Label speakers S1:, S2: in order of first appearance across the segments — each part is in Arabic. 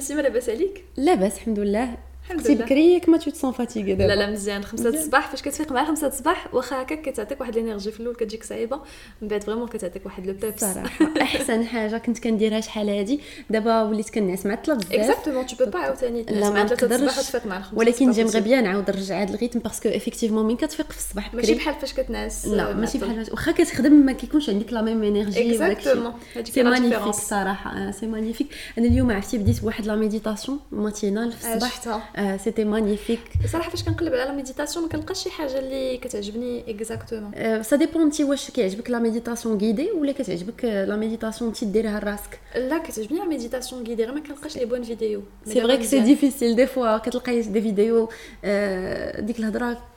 S1: نسيمه لاباس عليك
S2: لاباس الحمد لله
S1: انت
S2: بكري كما تو تسون فاتيغي
S1: لا لا مزيان خمسة الصباح فاش كتفيق مع خمسة الصباح واخا هكاك كتعطيك واحد الانرجي في الاول كتجيك صعيبه من بعد فريمون كتعطيك واحد لو بيبس
S2: صراحه احسن حاجه كنت كنديرها شحال هادي دابا وليت كنعس مع تلاتة بزاف
S1: اكزاكتومون تو با عاوتاني تنعس مع تلاتة الصباح وتفيق مع خمسة
S2: ولكن
S1: غي
S2: بيان نعاود نرجع هاد الريتم باسكو افيكتيفمون مين كتفيق في الصباح بكري ماشي
S1: بحال فاش كتنعس
S2: لا ماشي بحال واخا كتخدم ما كيكونش عندك لا ميم انرجي
S1: اكزاكتومون
S2: سي مانيفيك صراحه سي آه، مانيفيك انا اليوم عرفتي بديت بواحد لا ميديتاسيون ماتينال في آه، الصباح Euh, c'était magnifique. Sérieusement, quand je parle la méditation, je ne trouve
S1: pas quelque chose que tu aimes exactement. Euh, ça dépend de
S2: ce que tu aimes, si tu aimes la méditation guidée ou si tu aimes la méditation qui te dit le reste. Non, je n'aime la méditation guidée, mais je ne trouve pas les bonnes
S1: vidéos. C'est vrai que c'est difficile, des fois, tu
S2: trouves
S1: des vidéos
S2: qui
S1: te disent...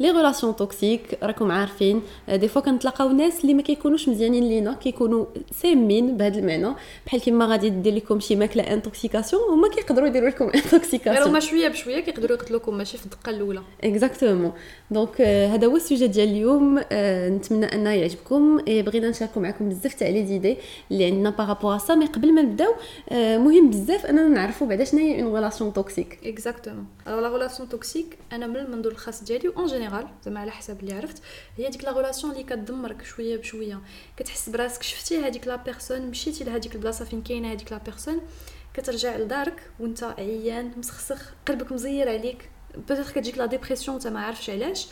S1: لي غولاسيون توكسيك
S2: راكم عارفين دي فوا كنتلاقاو ناس اللي ما كيكونوش مزيانين لينا كيكونوا سامين بهذا المعنى بحال كيما غادي دير لكم شي ماكله انتوكسيكاسيون هما كيقدروا يديروا لكم انتوكسيكاسيون
S1: هما شويه بشويه كيقدروا يقتلوكم ماشي في الدقه الاولى
S2: اكزاكتومون دونك هذا هو السوجي ديال اليوم نتمنى انه يعجبكم بغينا نشاركوا معكم بزاف تاع لي زيدي اللي عندنا بارابور سا مي قبل ما نبداو مهم بزاف اننا نعرفوا بعدا شنو هي اون غولاسيون توكسيك
S1: اكزاكتومون الوغ لا غولاسيون توكسيك انا من المنظور الخاص ديالي اون جينيرال زعما على حسب اللي عرفت هي ديك لا ريلاسيون اللي كتدمرك شويه بشويه كتحس براسك شفتي هذيك لا بيرسون مشيتي لهذيك البلاصه فين كاينه هذيك لا بيرسون كترجع لدارك وانت عيان مسخسخ قلبك مزير عليك بيتيت كتجيك لا ديبرسيون انت ما عارفش علاش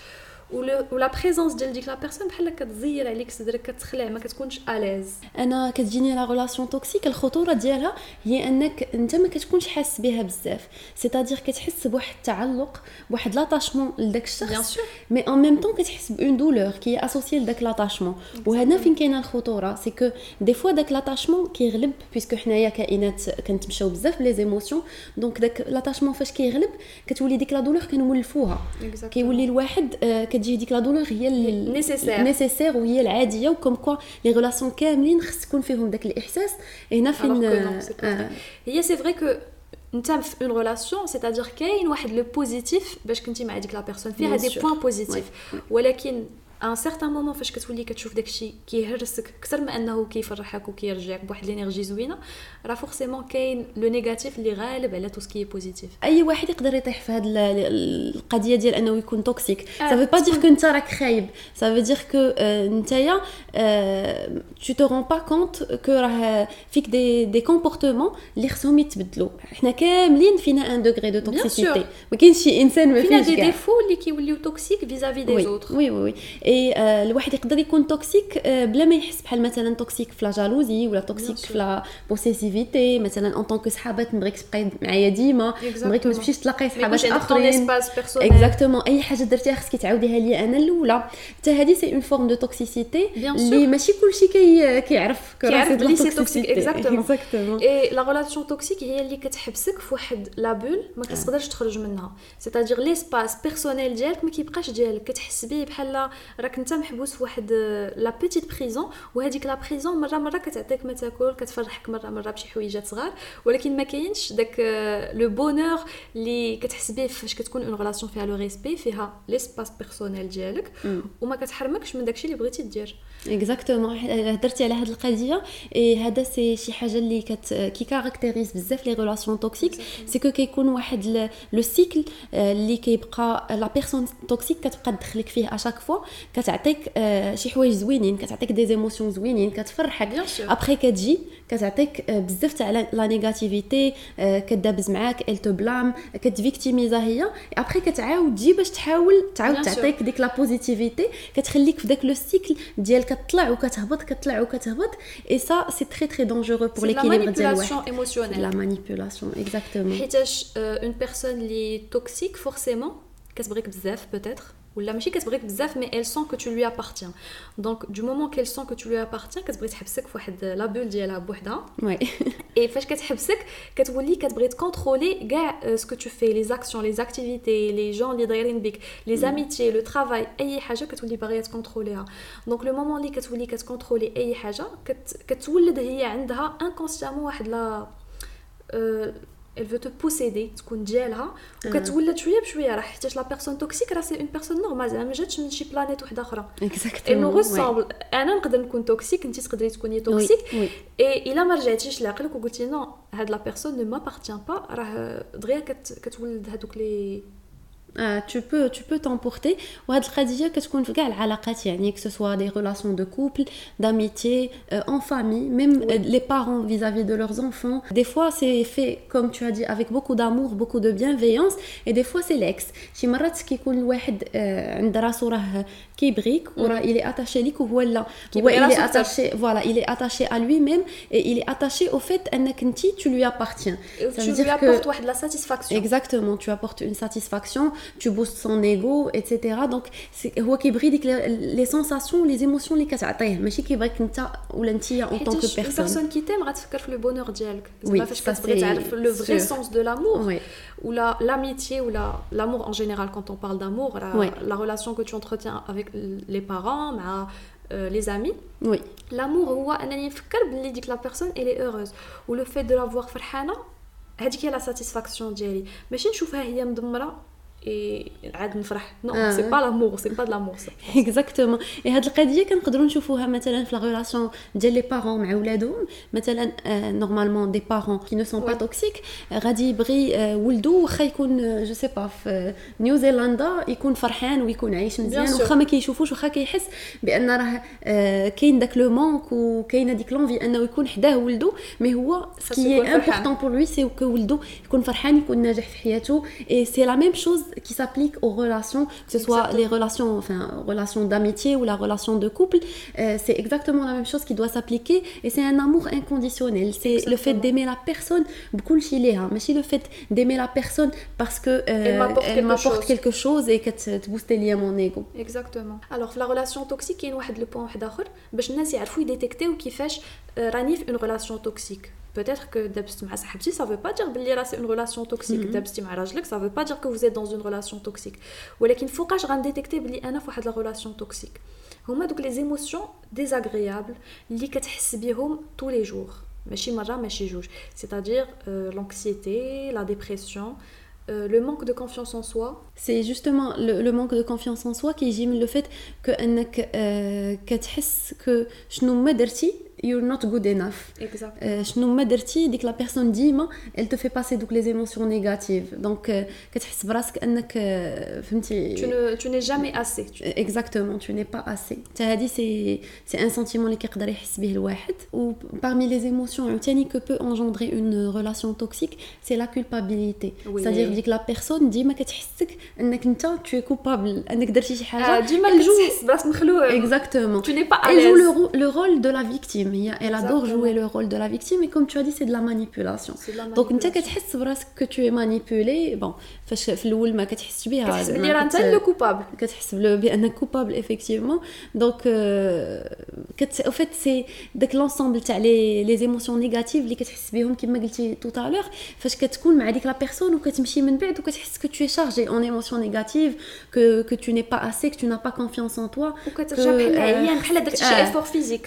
S1: ولا بريزونس ديال ديك لا بيرسون بحال كتزير عليك صدرك كتخلع ما كتكونش اليز
S2: انا كتجيني لا ريلاسيون توكسيك الخطوره ديالها هي انك انت ما كتكونش حاس بها بزاف سيتادير كتحس بواحد التعلق بواحد لاتاشمون
S1: لذاك
S2: الشخص مي ان ميم طون كتحس بون دولور كي اسوسي لذاك لاتاشمون وهنا فين كاينه الخطوره سي كو دي فوا داك لاتاشمون كيغلب بيسكو حنايا كائنات كنتمشاو بزاف لي زيموسيون دونك داك لاتاشمون فاش كيغلب كتولي ديك لا دولور كنولفوها كيولي الواحد آه، كتجي هذيك لا دولور هي
S1: نيسيسير
S2: نيسيسير وهي العاديه وكم كوا لي ريلاسيون كاملين خص يكون فيهم داك الاحساس هنا فين آه.
S1: هي سي فري كو انت في اون ريلاسيون سيتادير كاين واحد لو بوزيتيف باش كنتي مع ديك لا بيرسون فيها دي بوين بوزيتيف ولكن ان سيغتان مومون فاش كتولي كتشوف داكشي كيهرسك اكثر ما انه كيفرحك وكيرجعك بواحد لينيرجي زوينه راه فورسيمون كاين لو نيجاتيف اللي غالب على تو سكي بوزيتيف
S2: اي واحد يقدر يطيح في هاد القضيه ديال انه يكون توكسيك سا فو با
S1: دير
S2: كو انت راك خايب سا فو دير كو نتايا تو تو رون با كونت كو راه فيك دي دي كومبورتمون اللي خصهم يتبدلوا حنا كاملين فينا ان دوغري دو توكسيسيتي ما كاينش شي انسان ما فيهش
S1: فينا
S2: دي
S1: ديفو اللي كيوليو توكسيك فيزافي دي زوتر
S2: وي وي وي اي الواحد يقدر يكون توكسيك بلا ما يحس بحال مثلا توكسيك في الجالوزي جالوزي ولا توكسيك في لا بوسيسيفيتي مثلا ان طونك صحابات نبغيك تبقاي معايا ديما نبغيك ما تمشيش تلاقي صحابات اخرين اكزاكتومون اي حاجه درتيها خصك تعاوديها لي انا الاولى حتى هذه سي اون فورم دو توكسيسيتي اللي ماشي كلشي كي كيعرف
S1: كيعرف بلي سي توكسيك
S2: اكزاكتومون
S1: اي لا غولاسيون توكسيك هي اللي كتحبسك في واحد لا بول ما كتقدرش تخرج منها سيتادير سباس بيرسونيل ديالك ما كيبقاش ديالك كتحس به بحال راك انت محبوس فواحد آه، لا بيتيت بريزون وهذيك لا بريزون مره مره كتعطيك ما تاكل كتفرحك مره مره بشي حويجات صغار ولكن ما كاينش داك لو آه، بونور اللي كتحس به فاش كتكون اون غلاسيون فيها لو ريسبي فيها ليسباس بيرسونيل ديالك وما كتحرمكش من داكشي اللي بغيتي دير
S2: اكزاكتومون هضرتي على هذه القضيه اي هذا سي شي حاجه اللي كت كي كاركتيريز بزاف لي ريلاسيون توكسيك سي كو كيكون واحد لو سيكل euh, اللي كيبقى لا بيرسون توكسيك كتبقى تدخلك فيه اشاك فوا كتعطيك euh, شي حوايج زوينين كتعطيك دي زيموسيون زوينين كتفرحك ابخي كتجي كتعطيك euh, بزاف تاع لا نيجاتيفيتي كدابز معاك ال تو بلام كتفيكتيميزا هي ابخي كتعاود تجي باش تحاول تعاود تعطيك ديك لا بوزيتيفيتي كتخليك في داك لو سيكل ديال et ça c'est très
S1: très dangereux
S2: pour l'équilibre.
S1: de
S2: la
S1: manipulation
S2: émotionnelle la manipulation
S1: exactement euh, une personne lit toxique forcément kasbric Zef peut-être ou la qu'elle mais elle sent que tu lui appartiens donc du moment qu'elle sent que tu lui appartiens qu'elle brise la bulle la elle
S2: a
S1: la et fais qu'elle habsek qu'elle qu'elle euh, ce que tu fais les actions les activités les gens les les mm. amitiés le travail ayez haja que tu qu'elle contrôler hein. donc le moment lit qu'elle voulie qu'elle qu'elle qu'elle la bulle la elle veut te posséder تكون ديالها وكتولد شويه بشويه راه حيت لا بيرسون توكسيك راه سي اون بيرسون نورمال زعما ما جاتش من شي بلانيت وحده اخرى
S2: اكزاكتومون
S1: انه غير انا نقدر نكون توكسيك انت تقدري تكوني توكسيك اي الا ما رجعتيش لعقلك وقلتي نو هاد لا بيرسون ما بارتيان با راه دغيا كتولد هادوك لي
S2: Euh, tu peux tu peux t'emporter à ce qu'on que ce soit des relations de couple d'amitié euh, en famille même euh, les parents vis-à-vis de leurs enfants des fois c'est fait comme tu as dit avec beaucoup d'amour beaucoup de bienveillance et des fois c'est l'ex il est attaché il est attaché à lui-même et il est attaché au fait que tu lui appartiens
S1: ça tu veut dire lui apportes que... la satisfaction
S2: exactement tu apportes une satisfaction tu boostes son ego, etc. Donc, c'est qui bride les sensations, les émotions, les cas. Mais c'est qui tu ou l'anti en tant que personne.
S1: Une personne qui t'aime, tu le bonheur c'est d'elle. Oui, le vrai sens de l'amour. ou Ou l'amitié, la, ou l'amour en général, quand on parle d'amour, la, relation que tu entretiens avec les parents, euh, les amis.
S2: Oui.
S1: L'amour, c'est que la personne elle est heureuse. Ou le fait de la voir farhana, هذيك هي لا satisfaction ديالي ماشي نشوفها هي مدمره اي عاد نفرح نو سي با لامور سي با د لامور
S2: اكزاكتومون اي هاد القضيه كنقدروا نشوفوها مثلا في لا ريلاسيون ديال لي بارون مع ولادهم مثلا نورمالمون دي بارون كي نو سون با توكسيك غادي يبغي آه، ولدو واخا يكون جو سي با في نيوزيلندا يكون فرحان ويكون عايش مزيان واخا ما كيشوفوش واخا كيحس بان راه آه، كاين داك لو مونك وكاينه ديك لونفي انه يكون حداه ولدو مي هو سكي امبورطون بور لوي سي كو ولدو يكون فرحان يكون ناجح في حياته اي سي لا ميم شوز qui s'applique aux relations, que ce soit les relations, enfin, relations d'amitié ou la relation de couple, c'est exactement la même chose qui doit s'appliquer et c'est un amour inconditionnel. C'est le fait d'aimer la personne, beaucoup mais c'est le fait d'aimer la personne parce que elle m'apporte quelque, chose et que te booste lié mon ego.
S1: Exactement. Alors, la relation toxique, il y a un point, باش الناس يعرفوا détecter ou fait une relation toxique peut-être que ça ne ça veut pas dire que c'est une relation toxique Ça mm-hmm. ne ça veut pas dire que vous êtes dans une relation toxique ou فوقاش faut' بلي انا في واحد une relation toxique. toxique. Donc les émotions désagréables li كتحس hum, tous les jours c'est-à-dire euh, l'anxiété la dépression euh, le manque de confiance en soi.
S2: C'est justement le, manque de confiance en soi qui gime le fait que tu euh, que you're not good enough. Exact. Euh, je شنو ما درتي ديك لا بيرسون ديما elle te fait passer les émotions émotions négatives. Donc euh, tu براسك انك فهمتي
S1: tu n'es jamais assez euh,
S2: exactement tu n'es pas assez حتى هادي c'est c'est un sentiment اللي كيقدر يحس به الواحد ou parmi les émotions عاوتاني que peut engendrer une relation toxique c'est la culpabilité c'est-à-dire la personne بيرسون ديما كتحسك انك انت tu es coupable انك درتي
S1: مخلوع
S2: exactement
S1: tu n'es pas à l'aise
S2: elle joue le rôle de la victime elle adore jouer le rôle de la victime, et comme tu as dit, c'est de la manipulation. Donc, tu as que tu es que tu es manipulé. Bon, tu as que tu le
S1: euh, coupable. Tu as le coupable,
S2: effectivement. Donc, euh, au fait, c'est que l'ensemble, les émotions négatives, les tu as que tu tout à l'heure. Tu que tu es avec la personne, ou que tu es avec ou que que tu es chargé en émotions négatives, que tu n'es pas assez, que tu n'as pas confiance en toi.
S1: Ou tu as un effort physique.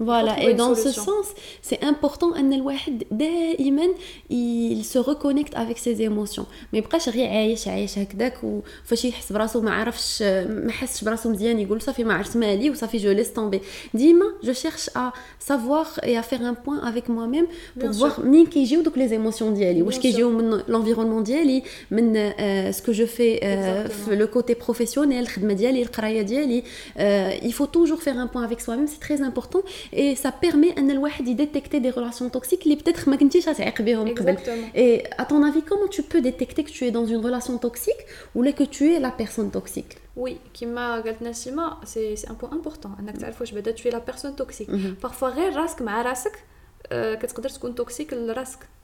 S2: Voilà, et dans ce sens, c'est important que il se reconnecte avec ses émotions. Mais pas je laisse tomber. je cherche à savoir et à faire un point avec moi-même pour voir les émotions l'environnement euh, ce que je fais, euh, le côté professionnel, euh, il faut toujours faire un point avec soi-même, c'est très important et ça permet à de détecter des relations toxiques qui peut-être avant. et à ton avis comment tu peux détecter que tu es dans une relation toxique ou que tu es la personne toxique
S1: oui, qui m'a c'est un point important. Un savoir à tu fois, je tuer la personne toxique. Mhm. Parfois, rien mais un quest tu peux être toxique, le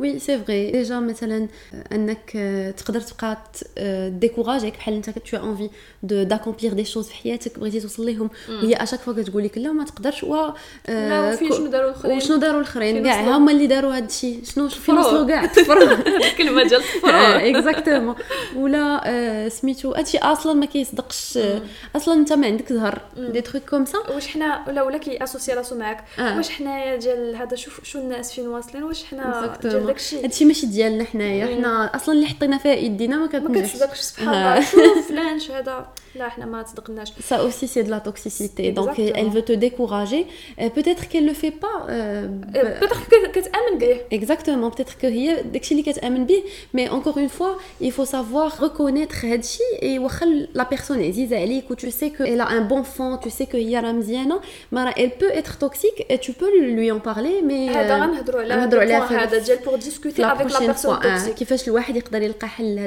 S2: وي سي فغي ديجا مثلا آه، انك آه، تقدر تبقى ديكوراجيك آه، بحال انت تو انفي دو داكومبلير دي شوز في حياتك بغيتي توصل ليهم وهي اشاك فوا كتقول لك لا ما تقدرش و
S1: شنو داروا الاخرين
S2: وشنو داروا الاخرين كاع هما اللي داروا هذا الشيء شنو في نصلو كاع
S1: الكلمه ديال
S2: اكزاكتومون ولا سميتو هادشي اصلا ما كيصدقش اصلا انت ما عندك زهر دي تخيك كوم سا
S1: واش حنا ولا ولا كي اسوسي راسو معاك واش حنايا ديال هذا شوف شو الناس فين واصلين واش حنا
S2: هادشي ماشي ديالنا حنايا حنا اصلا اللي حطينا فيها ايدينا ما
S1: كتنجحش ما كتصدقش سبحان الله شوف فلان هذا
S2: Ça aussi, c'est de la toxicité. Donc, elle veut te décourager. Peut-être qu'elle ne le fait pas.
S1: peut-être que
S2: Exactement. Peut-être que mais encore une fois, il faut savoir reconnaître et la personne est tu sais qu'elle a un bon fond, tu sais que Mais elle peut être toxique et tu peux lui en parler, mais.
S1: Euh, pour discuter avec la personne
S2: le يقدر يلقى حل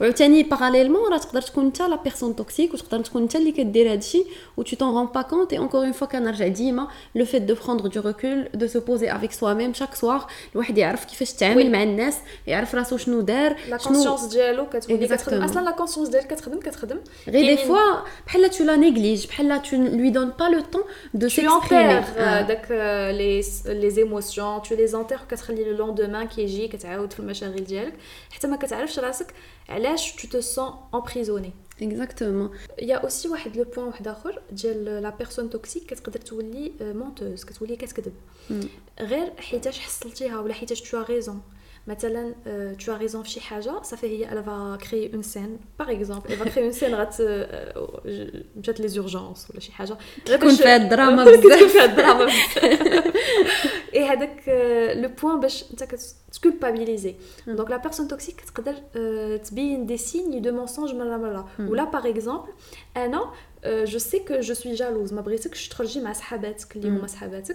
S2: هذه parallèlement tu peux être la personne toxique ou تقدر تكون انت اللي كدير هادشي و tu t'en rends pas compte et encore une fois كنرجع ديما le fait de prendre du recul de se poser avec soi-même chaque soir le واحد يعرف كيفاش تعامل مع الناس يعرف راسو شنو دار
S1: لا كونسيونس ديالو كتكون اصلا la conscience ديالك كتخدم كتخدم
S2: غير des fois بحال tu la néglige بحال tu lui donnes pas le temps de
S1: s'exprimer داك لي euh, ah. les émotions tu les enterres كتخلي le lendemain qui كيجي كتعاود في المشاغل ديالك حتى ما كتعرفش راسك علاش tu te sens emprisonné
S2: اكزاكتومون
S1: يا اوسي واحد لو بوين واحد اخر ديال لا بيرسون توكسيك كتقدر تولي مونتوز كتولي كتكذب غير حيتاش حصلتيها ولا حيتاش تو ريزون Maintenant, euh, tu as raison, haja ça fait elle va créer une scène, par exemple. Elle va créer une scène, peut-être oh, les urgences, ou la Shihaja. un drame. fait Et donc, euh, le point, c'est bah, que culpabiliser. Mm. Donc, la
S2: personne toxique, tu as des signes de mensonge, ou là, par exemple, un eh euh, je sais que je
S1: suis
S2: jalouse. Je sais que je suis trop jalouse, ma suis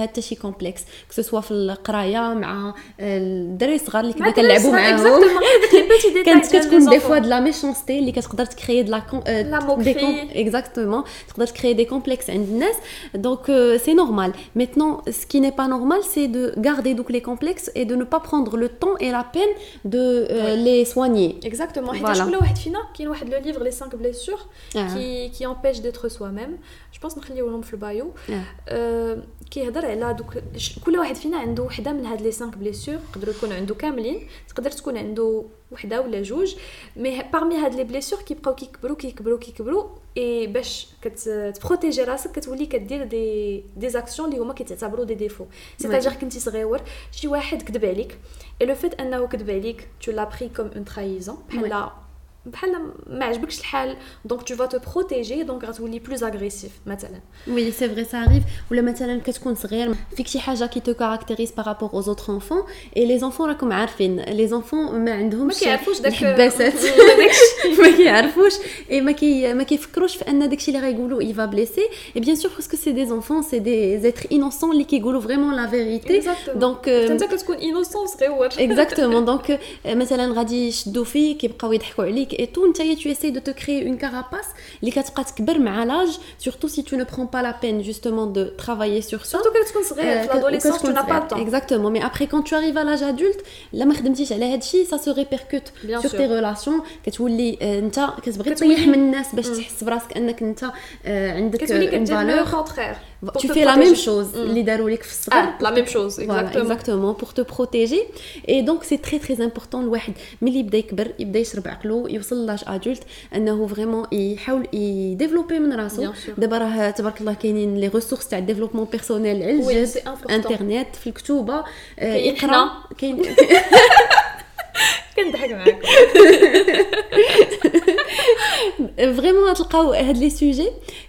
S2: C'est très complexe, que ce soit dans la salle de bain ou dans la salle de bain où tu joues avec les enfants. Exactement, c'est un petit détail pour les enfants. Il y a des fois de la méchanceté qui
S1: peut
S2: créer des complexes chez les donc euh, c'est normal. Maintenant, ce qui n'est pas normal, c'est de garder donc les complexes et de ne pas prendre le temps et la peine de euh, les soigner.
S1: Exactement, j'ai vu une personne qui a écrit le livre « Les 5 blessures ah. qui empêche d'être soi-même ». جو بونس نخليوهم في البايو أه كيهضر على دوك كل واحد فينا عنده وحده من هاد لي سانك بليسور يقدروا يكون عنده كاملين تقدر تكون عنده وحده ولا جوج مي بارمي هاد لي بليسور كيبقاو كيكبروا كيكبروا كيكبروا اي باش كتبروتيجي راسك كتولي كدير دي دي زاكسيون اللي هما كيتعتبروا دي ديفو سيتاجير كنتي صغيور شي واحد كذب عليك اي لو فيت انه كذب عليك تو لابري كوم اون ترايزون بحال donc tu vas te protéger donc tu plus agressif oui
S2: c'est vrai ça arrive ou la مثلا qu'est-ce qu'on chose qui te caractérise par rapport aux autres enfants et les enfants là comme les enfants ما عندهمش الحباسات ما كيعرفوش et ما il va blesser et bien sûr parce que c'est des enfants c'est des êtres innocents qui كيقولوا vraiment la vérité
S1: donc tu كتكون innocent exactement
S2: donc euh, euh, مثلا غادي يشدوا physique et tout, tu essayes de te créer une carapace, les avec l'âge, surtout si tu ne prends pas la peine justement de travailler sur ça.
S1: Surtout quand tu es euh, l'adolescence, tu n'as pas le temps.
S2: Exactement, mais après quand tu arrives à l'âge adulte, la ça se répercute sur tes relations, كتولي انت كتبغي تطيح من الناس باش تحس براسك انك انت عندك une valeur. Tu fais mm.
S1: ah, la
S2: même chose, les darou لك في الصغر.
S1: La même chose, exactement.
S2: exactement pour te protéger et donc c'est très très important le واحد ملي يبدا يكبر يبدا يشرب عقله يوصل لاج ادولت انه فريمون يحاول يديفلوبي من راسو دابا راه تبارك الله كاينين لي ريسورس تاع ديفلوبمون بيرسونيل على الجد انترنت في الكتوبه يقرا
S1: آه،
S2: كاين
S1: كنضحك معاك
S2: فريمون تلقاو هاد لي سوجي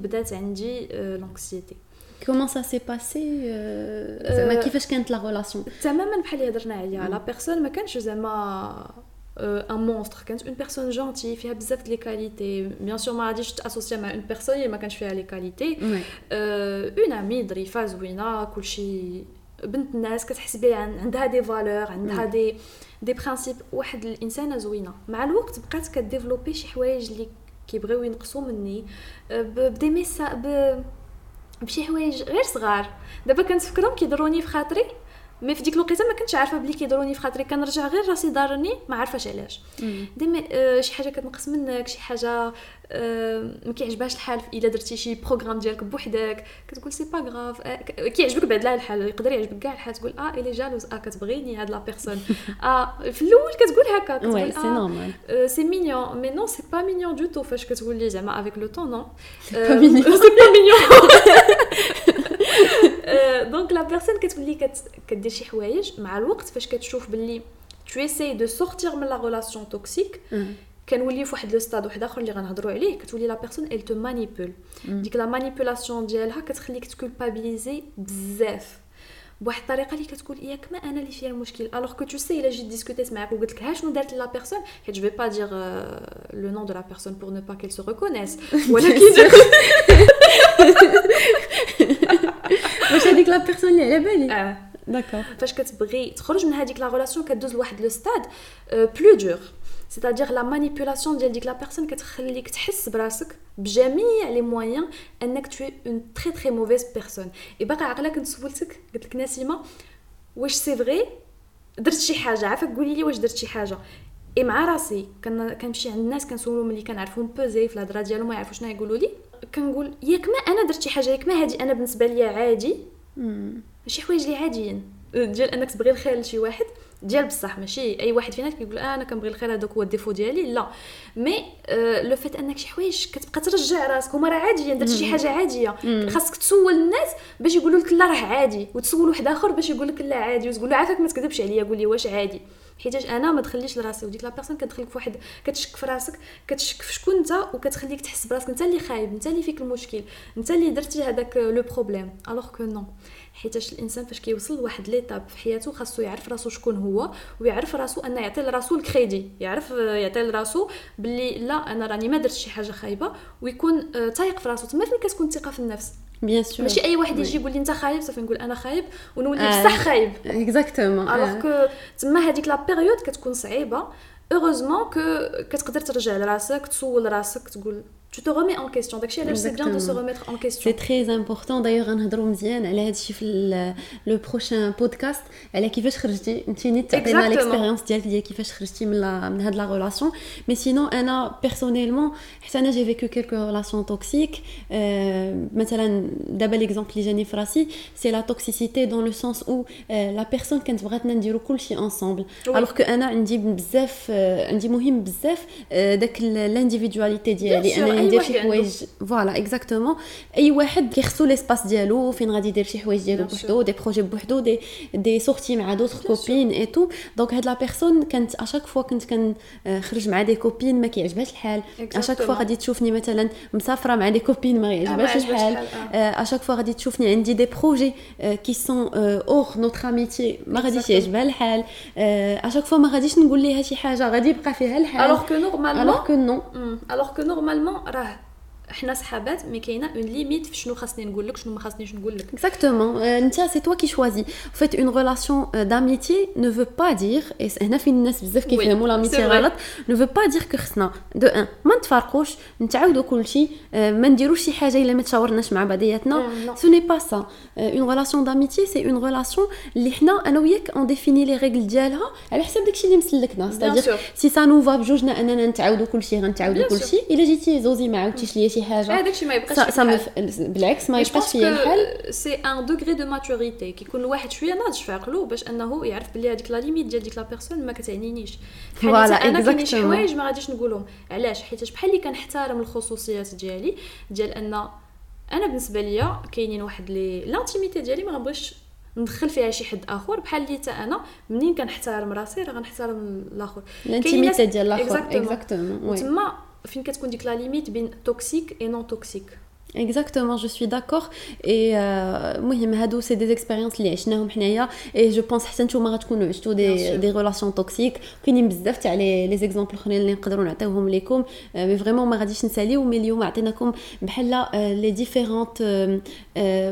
S1: peut-être ça induit euh, l'anxiété. Comment ça s'est passé Qui fait ce qu'est la relation C'est même un palier d'arnaïa. La
S2: personne, je ne sais pas.
S1: Euh, un monstre, une personne gentille, il y a beaucoup qualités. Bien sûr, je suis associée à une personne, il y a quand je fais les qualités. Euh, une amie, Drifa Zouina, Kulchi, Bentnes, qui a des valeurs, elle a
S2: des,
S1: principes principes, une personne Zouina. Mais à l'époque, tu as développé chez Huawei, كيبغيو ينقصوا مني آه، بدي ميسا ب... بشي حوايج غير صغار دابا كنتفكرهم كيضروني في خاطري مي في ديك الوقيته ما كنتش عارفه بلي كيضروني في خاطري كنرجع غير راسي ضارني ما عارفاش علاش ديما آه شي حاجه كتنقص منك شي حاجه آه ما كيعجبهاش الحال الا درتي شي بروغرام ديالك بوحدك كتقول سي با غاف آه كيعجبك بعد لا الحال يقدر يعجبك كاع الحال تقول اه الي جالوز اه كتبغيني هاد لا بيرسون اه في الاول كتقول هكا كتقول
S2: سي نورمال
S1: سي مينيون مي نو سي با مينيون دو تو فاش كتولي زعما افيك لو طون نو سي با مينيون Euh, donc la personne qui tu lis to tu le tu essayes de sortir de la relation toxique mm. quand tu lis la personne elle te manipule mm. la manipulation de la personne qui te culpabilise qu'elle the alors que tu sais il a discuté la personne je ne vais pas dire euh, le nom de la personne pour ne pas qu'elle se reconnaisse. لا بيرسون
S2: اللي على بالي
S1: اه
S2: داكور
S1: فاش كتبغي تخرج من هذيك لا ريلاسيون كدوز لواحد لو ستاد بلو دور سيتادير لا مانيبيولاسيون ديال ديك لا بيرسون كتخليك تحس براسك بجميع لي مويان انك تو اون تري تري موفيز بيرسون اي باقي عقلك كنت سولتك قلت لك نسيمه واش سي فغي درت شي حاجه عافاك قولي لي واش درت شي حاجه اي مع راسي كنمشي عند الناس كنسولهم ملي كنعرفهم بوزي في الهضره ديالهم ما يعرفوش شنو يقولوا لي كنقول ياك ما انا درت شي حاجه ياك ما هادي انا بالنسبه ليا عادي ماشي حوايج اللي عاديين أه، ديال انك تبغي الخير لشي واحد ديال بصح ماشي اي واحد فينا كيقول آه انا كنبغي الخير هذاك هو الديفو ديالي لا مي آه لو فات انك شي حوايج كتبقى ترجع راسك هما راه عاديين درت شي حاجه عاديه خاصك تسول الناس باش يقولوا لك لا راه عادي وتسول واحد اخر باش يقول لك لا عادي وتقول له عافاك ما تكذبش عليا قول لي واش عادي حيتاش انا ما تخليش لراسي وديك لا بيرسون كتدخلك فواحد كتشك في راسك كتشك في شكون انت وكتخليك تحس براسك انت اللي خايب انت اللي فيك المشكل انت اللي درتي هذاك لو بروبليم الوغ كو نو حيتاش الانسان فاش كيوصل لواحد ليتاب في حياته خاصو يعرف راسو شكون هو ويعرف راسو انه يعطي لراسو الكريدي يعرف يعطي لراسو باللي لا انا راني ما درت شي حاجه خايبه ويكون آه، تايق في راسو تما فين كتكون الثقه في النفس
S2: بيان سور
S1: ماشي اي واحد يجي يقول لي انت خايب صافي نقول انا خايب ونولي
S2: آه.
S1: بصح خايب
S2: اكزاكتومون
S1: الوغ كو تما هذيك لا بيريود كتكون صعيبه اوروزمون كو كتقدر ترجع لراسك تسول راسك تقول tu te remets en question. elle c'est bien de se remettre en question.
S2: C'est très important. D'ailleurs, un
S1: hadromzien,
S2: elle a dit le prochain podcast, elle a qui veut chercher une petite d'elle qui veut la de la relation. Mais sinon, Anna, personnellement, j'ai vécu quelques relations toxiques. Maintenant, euh, d'abord, l'exemple de Jennifer c'est la toxicité dans le sens où euh,
S1: la
S2: personne qui a dit le ensemble. Alors que euh, euh, dit, elle dit,
S1: elle dit,
S2: l'individualité d'elle. ندير شي حوايج فوالا اكزاكتومون اي واحد كيخصو ليسباس ديالو فين غادي يدير شي حوايج ديالو بوحدو دي بروجي بوحدو دي دي سورتي مع دوت كوبين اي تو دونك هاد لا بيرسون كانت اشاك فوا كنت كنخرج آه، مع دي كوبين ما كيعجبهاش الحال اشاك فوا غادي تشوفني مثلا مسافره مع دي كوبين ما كيعجبهاش ah, الحال ah. اشاك آه، فوا غادي تشوفني عندي دي بروجي كي سون اور نوتر اميتي ما غاديش يعجبها الحال اشاك آه، فوا ما غاديش نقول ليها شي حاجه غادي يبقى فيها الحال
S1: الوغ كو نورمالمون
S2: الوغ كو نو
S1: الوغ كو نورمالمون
S2: og der nous exactement, euh, c'est toi qui choisis une relation euh, d'amitié ne veut pas dire, et ne veut pas dire que de une relation d'amitié c'est une relation les règles si شي حاجه
S1: هذاك الشيء ما يبقاش
S2: سا مف... بالعكس ما يبقاش في الحل
S1: سي ان دوغري دو ماتوريتي كيكون الواحد شويه ناضج في عقله باش انه يعرف بلي هذيك لا ليميت ديال ديك لا بيرسون ما كتعنينيش
S2: فوالا
S1: انا كاين شي حوايج ما غاديش نقولهم علاش حيت بحال اللي كنحترم الخصوصيات ديالي ديال ان انا بالنسبه ليا كاينين واحد لي لانتيميتي ديالي ما غنبغيش ندخل فيها شي حد اخر بحال اللي حتى انا منين كنحترم راسي راه غنحترم الاخر
S2: الانتيميتي ديال الاخر اكزاكتومون
S1: تما Qu'est-ce qu'on dit que la limite entre toxique et non toxique
S2: Exactement, je suis d'accord. Et moi, euh, c'est des expériences liées. Je n'ai et je pense que c'est toujours marrant qu'on des relations toxiques. Qu'on ait des les les exemples que l'on peut donner à vous, Mais vraiment, on m'a dit une série où millions ont été comme, ben là, les différentes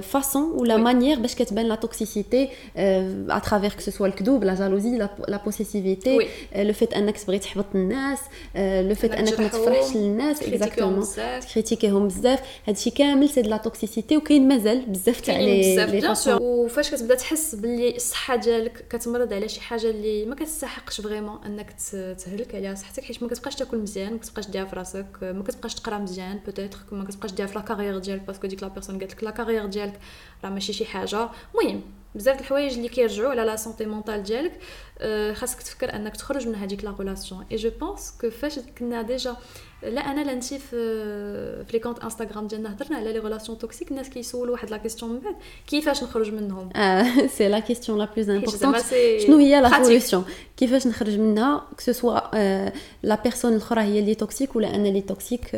S2: façons ou la manière, ben je ben la toxicité à travers que ce soit le double, la jalousie, la possessivité, le fait
S1: un
S2: ex brise avec le le fait un ex met fraîche le nas, exactement, critiquer homme bzef. هادشي كامل سي لا توكسيسيتي وكاين مازال بزاف تاع لي
S1: بزاف وفاش كتبدا تحس باللي الصحه ديالك كتمرض على شي حاجه اللي ما كتستحقش فريمون انك تهلك عليها صحتك حيت ما كتبقاش تاكل مزيان ما كتبقاش ديها في راسك ما كتبقاش تقرا مزيان بوتيتر ما كتبقاش ديها في لا كارير ديالك باسكو ديك لا بيرسون قالت لك لا كارير ديالك راه ماشي شي حاجه المهم بزاف الحوايج اللي كيرجعوا على لا سونتي مونطال ديالك آه، خاصك تفكر انك تخرج من هذيك لا ريلاسيون اي جو بونس كو فاش كنا ديجا لا انا لا نتي في آه، في لي كونت انستغرام ديالنا هضرنا على لي ريلاسيون توكسيك الناس كيسولوا واحد لا كيسيون من بعد كيفاش نخرج منهم
S2: اه سي لا كيسيون لا بلوز امبورطون شنو هي لا سوليوشن كيفاش نخرج منها كو سوا لا بيرسون الاخرى هي اللي توكسيك ولا انا اللي توكسيك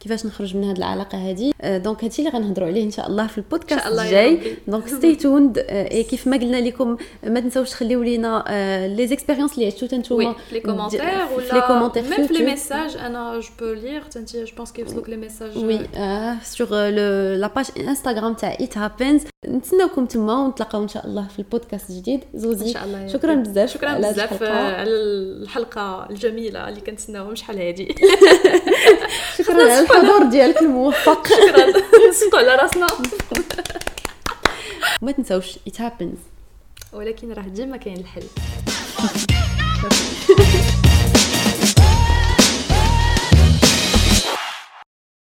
S2: كيفاش نخرج من هذه العلاقه هذه دونك هادشي اللي غنهضروا عليه ان شاء الله في البودكاست الجاي دونك ستي توند كيف ما قلنا لكم ما تنساوش تخليو لينا لي زيكسبيريونس اللي عشتو
S1: نتوما في لي كومونتير ولا في لي كومونتير ميم في لي ميساج انا جو بو لير تنتي جو بونس كيوصلوك لي ميساج
S2: وي سور لا باج انستغرام تاع ايت هابنز نتسناوكم تما ونتلاقاو ان شاء الله في البودكاست الجديد زوزي ان شاء الله شكرا بزاف
S1: شكرا بزاف على الحلقه الجميله اللي كنتسناوهم شحال هذه
S2: شكرا الحضور ديالك الموفق
S1: شكرا نسكتوا على راسنا
S2: ما تنساوش it happens
S1: ولكن راه ديما كاين الحل